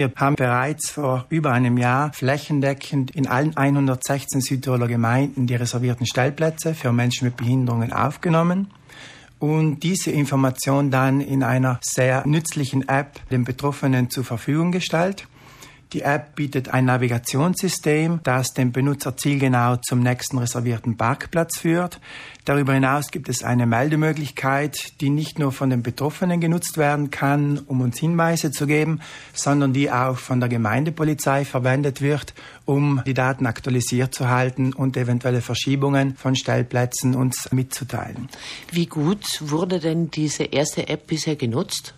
Wir haben bereits vor über einem Jahr flächendeckend in allen 116 Südtiroler Gemeinden die reservierten Stellplätze für Menschen mit Behinderungen aufgenommen und diese Information dann in einer sehr nützlichen App den Betroffenen zur Verfügung gestellt. Die App bietet ein Navigationssystem, das den Benutzer zielgenau zum nächsten reservierten Parkplatz führt. Darüber hinaus gibt es eine Meldemöglichkeit, die nicht nur von den Betroffenen genutzt werden kann, um uns Hinweise zu geben, sondern die auch von der Gemeindepolizei verwendet wird, um die Daten aktualisiert zu halten und eventuelle Verschiebungen von Stellplätzen uns mitzuteilen. Wie gut wurde denn diese erste App bisher genutzt?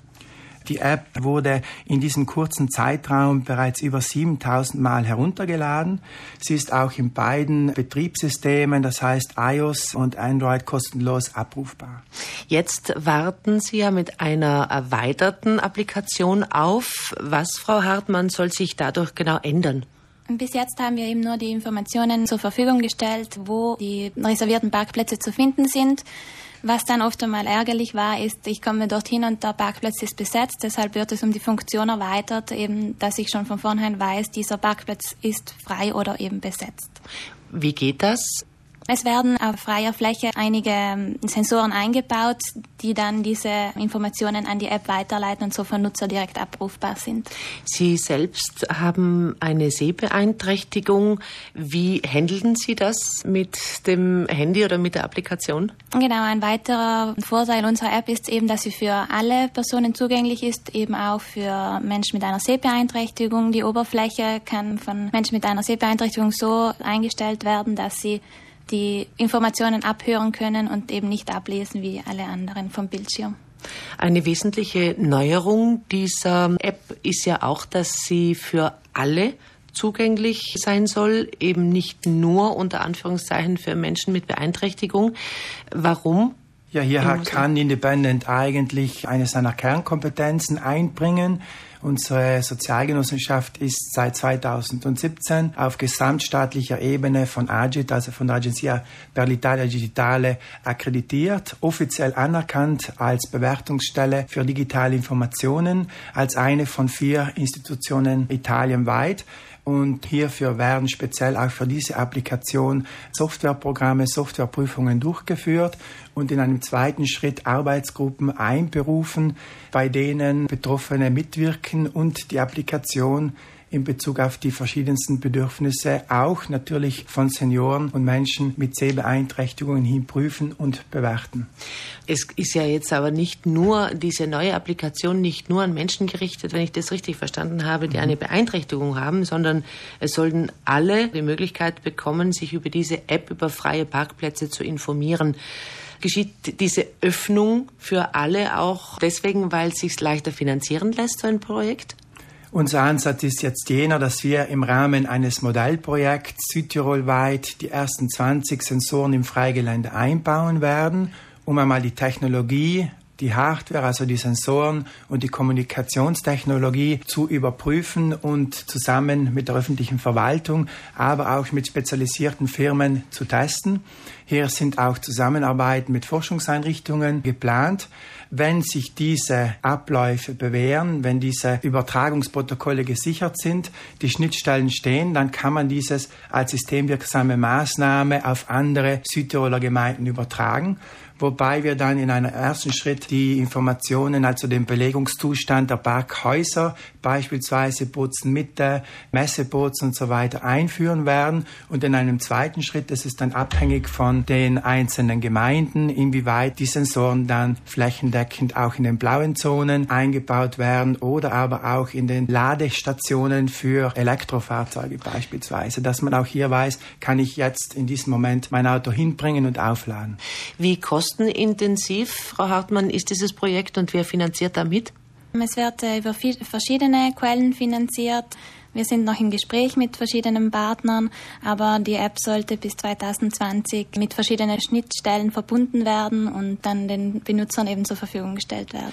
Die App wurde in diesem kurzen Zeitraum bereits über 7000 Mal heruntergeladen. Sie ist auch in beiden Betriebssystemen, das heißt iOS und Android, kostenlos abrufbar. Jetzt warten Sie ja mit einer erweiterten Applikation auf. Was, Frau Hartmann, soll sich dadurch genau ändern? Bis jetzt haben wir eben nur die Informationen zur Verfügung gestellt, wo die reservierten Parkplätze zu finden sind. Was dann oft einmal ärgerlich war, ist, ich komme dorthin und der Parkplatz ist besetzt. Deshalb wird es um die Funktion erweitert, eben, dass ich schon von vornherein weiß, dieser Parkplatz ist frei oder eben besetzt. Wie geht das? Es werden auf freier Fläche einige ähm, Sensoren eingebaut, die dann diese Informationen an die App weiterleiten und so von Nutzer direkt abrufbar sind. Sie selbst haben eine Sehbeeinträchtigung. Wie handeln Sie das mit dem Handy oder mit der Applikation? Genau, ein weiterer Vorteil unserer App ist eben, dass sie für alle Personen zugänglich ist, eben auch für Menschen mit einer Sehbeeinträchtigung. Die Oberfläche kann von Menschen mit einer Sehbeeinträchtigung so eingestellt werden, dass sie die Informationen abhören können und eben nicht ablesen wie alle anderen vom Bildschirm. Eine wesentliche Neuerung dieser App ist ja auch, dass sie für alle zugänglich sein soll, eben nicht nur unter Anführungszeichen für Menschen mit Beeinträchtigung. Warum? Ja, hier kann Independent eigentlich eine seiner Kernkompetenzen einbringen. Unsere Sozialgenossenschaft ist seit 2017 auf gesamtstaatlicher Ebene von AGIT, also von der Agenzia per l'Italia Digitale, akkreditiert, offiziell anerkannt als Bewertungsstelle für digitale Informationen, als eine von vier Institutionen italienweit. Und hierfür werden speziell auch für diese Applikation Softwareprogramme, Softwareprüfungen durchgeführt und in einem zweiten Schritt Arbeitsgruppen einberufen, bei denen Betroffene mitwirken und die Applikation in Bezug auf die verschiedensten Bedürfnisse auch natürlich von Senioren und Menschen mit Sehbeeinträchtigungen hin prüfen und bewerten. Es ist ja jetzt aber nicht nur diese neue Applikation nicht nur an Menschen gerichtet, wenn ich das richtig verstanden habe, die eine Beeinträchtigung haben, sondern es sollten alle die Möglichkeit bekommen, sich über diese App über freie Parkplätze zu informieren geschieht diese Öffnung für alle auch deswegen, weil es sich leichter finanzieren lässt, so ein Projekt? Unser Ansatz ist jetzt jener, dass wir im Rahmen eines Modellprojekts südtirolweit die ersten 20 Sensoren im Freigelände einbauen werden, um einmal die Technologie die Hardware, also die Sensoren und die Kommunikationstechnologie zu überprüfen und zusammen mit der öffentlichen Verwaltung, aber auch mit spezialisierten Firmen zu testen. Hier sind auch Zusammenarbeiten mit Forschungseinrichtungen geplant. Wenn sich diese Abläufe bewähren, wenn diese Übertragungsprotokolle gesichert sind, die Schnittstellen stehen, dann kann man dieses als systemwirksame Maßnahme auf andere Südtiroler Gemeinden übertragen wobei wir dann in einem ersten Schritt die Informationen, also den Belegungszustand der Parkhäuser, beispielsweise Bozen Mitte, Messebozen und so weiter einführen werden und in einem zweiten Schritt, das ist dann abhängig von den einzelnen Gemeinden, inwieweit die Sensoren dann flächendeckend auch in den blauen Zonen eingebaut werden oder aber auch in den Ladestationen für Elektrofahrzeuge beispielsweise, dass man auch hier weiß, kann ich jetzt in diesem Moment mein Auto hinbringen und aufladen. Wie kostenintensiv, Frau Hartmann, ist dieses Projekt und wer finanziert damit? Es wird äh, über verschiedene Quellen finanziert. Wir sind noch im Gespräch mit verschiedenen Partnern, aber die App sollte bis 2020 mit verschiedenen Schnittstellen verbunden werden und dann den Benutzern eben zur Verfügung gestellt werden.